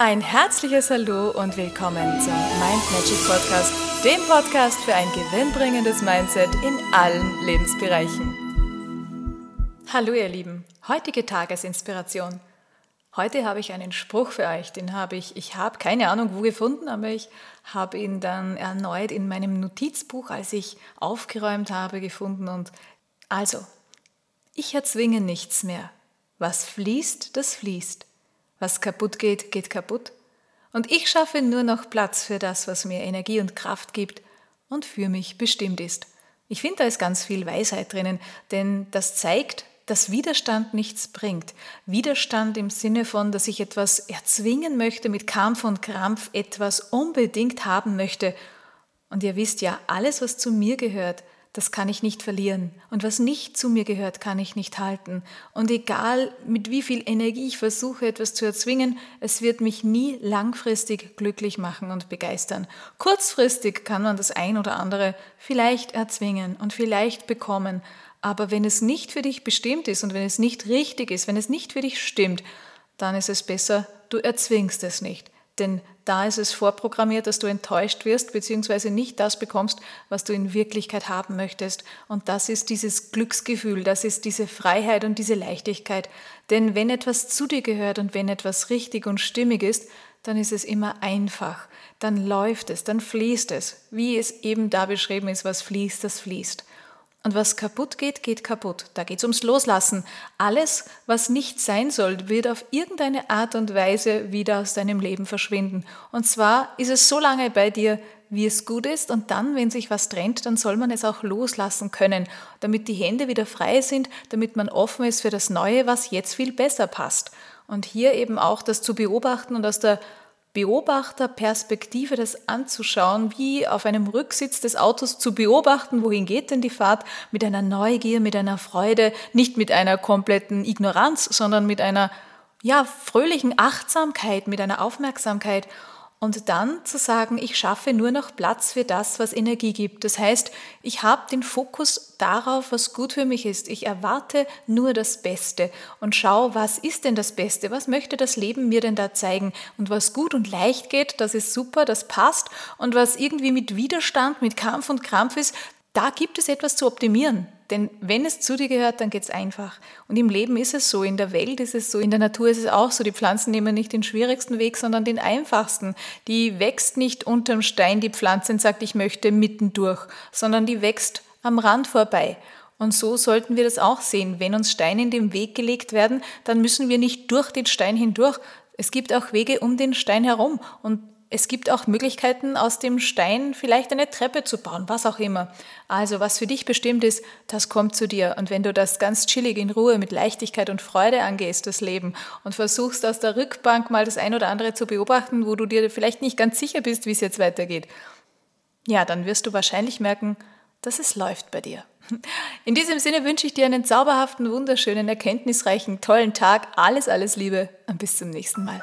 Ein herzliches Hallo und willkommen zum Mind Magic Podcast, dem Podcast für ein gewinnbringendes Mindset in allen Lebensbereichen. Hallo ihr Lieben, heutige Tagesinspiration. Heute habe ich einen Spruch für euch, den habe ich, ich habe keine Ahnung wo gefunden, aber ich habe ihn dann erneut in meinem Notizbuch, als ich aufgeräumt habe, gefunden und also, ich erzwinge nichts mehr. Was fließt, das fließt. Was kaputt geht, geht kaputt. Und ich schaffe nur noch Platz für das, was mir Energie und Kraft gibt und für mich bestimmt ist. Ich finde, da ist ganz viel Weisheit drinnen, denn das zeigt, dass Widerstand nichts bringt. Widerstand im Sinne von, dass ich etwas erzwingen möchte, mit Kampf und Krampf etwas unbedingt haben möchte. Und ihr wisst ja, alles, was zu mir gehört, das kann ich nicht verlieren. Und was nicht zu mir gehört, kann ich nicht halten. Und egal, mit wie viel Energie ich versuche, etwas zu erzwingen, es wird mich nie langfristig glücklich machen und begeistern. Kurzfristig kann man das ein oder andere vielleicht erzwingen und vielleicht bekommen. Aber wenn es nicht für dich bestimmt ist und wenn es nicht richtig ist, wenn es nicht für dich stimmt, dann ist es besser, du erzwingst es nicht. Denn da ist es vorprogrammiert, dass du enttäuscht wirst, beziehungsweise nicht das bekommst, was du in Wirklichkeit haben möchtest. Und das ist dieses Glücksgefühl, das ist diese Freiheit und diese Leichtigkeit. Denn wenn etwas zu dir gehört und wenn etwas richtig und stimmig ist, dann ist es immer einfach. Dann läuft es, dann fließt es. Wie es eben da beschrieben ist, was fließt, das fließt. Und was kaputt geht, geht kaputt. Da geht es ums Loslassen. Alles, was nicht sein soll, wird auf irgendeine Art und Weise wieder aus deinem Leben verschwinden. Und zwar ist es so lange bei dir, wie es gut ist. Und dann, wenn sich was trennt, dann soll man es auch loslassen können, damit die Hände wieder frei sind, damit man offen ist für das Neue, was jetzt viel besser passt. Und hier eben auch das zu beobachten und aus der Beobachterperspektive das anzuschauen, wie auf einem Rücksitz des Autos zu beobachten, wohin geht denn die Fahrt, mit einer Neugier, mit einer Freude, nicht mit einer kompletten Ignoranz, sondern mit einer ja, fröhlichen Achtsamkeit, mit einer Aufmerksamkeit und dann zu sagen, ich schaffe nur noch Platz für das, was Energie gibt. Das heißt, ich habe den Fokus darauf, was gut für mich ist. Ich erwarte nur das Beste und schaue, was ist denn das Beste? Was möchte das Leben mir denn da zeigen? Und was gut und leicht geht, das ist super, das passt. Und was irgendwie mit Widerstand, mit Kampf und Krampf ist, da gibt es etwas zu optimieren. Denn wenn es zu dir gehört, dann geht es einfach. Und im Leben ist es so, in der Welt ist es so, in der Natur ist es auch so. Die Pflanzen nehmen nicht den schwierigsten Weg, sondern den einfachsten. Die wächst nicht unterm Stein, die Pflanze sagt, ich möchte mittendurch, sondern die wächst am Rand vorbei. Und so sollten wir das auch sehen. Wenn uns Steine in den Weg gelegt werden, dann müssen wir nicht durch den Stein hindurch. Es gibt auch Wege um den Stein herum. Und es gibt auch Möglichkeiten, aus dem Stein vielleicht eine Treppe zu bauen, was auch immer. Also was für dich bestimmt ist, das kommt zu dir. Und wenn du das ganz chillig in Ruhe mit Leichtigkeit und Freude angehst, das Leben, und versuchst aus der Rückbank mal das ein oder andere zu beobachten, wo du dir vielleicht nicht ganz sicher bist, wie es jetzt weitergeht, ja, dann wirst du wahrscheinlich merken, dass es läuft bei dir. In diesem Sinne wünsche ich dir einen zauberhaften, wunderschönen, erkenntnisreichen, tollen Tag. Alles, alles Liebe und bis zum nächsten Mal.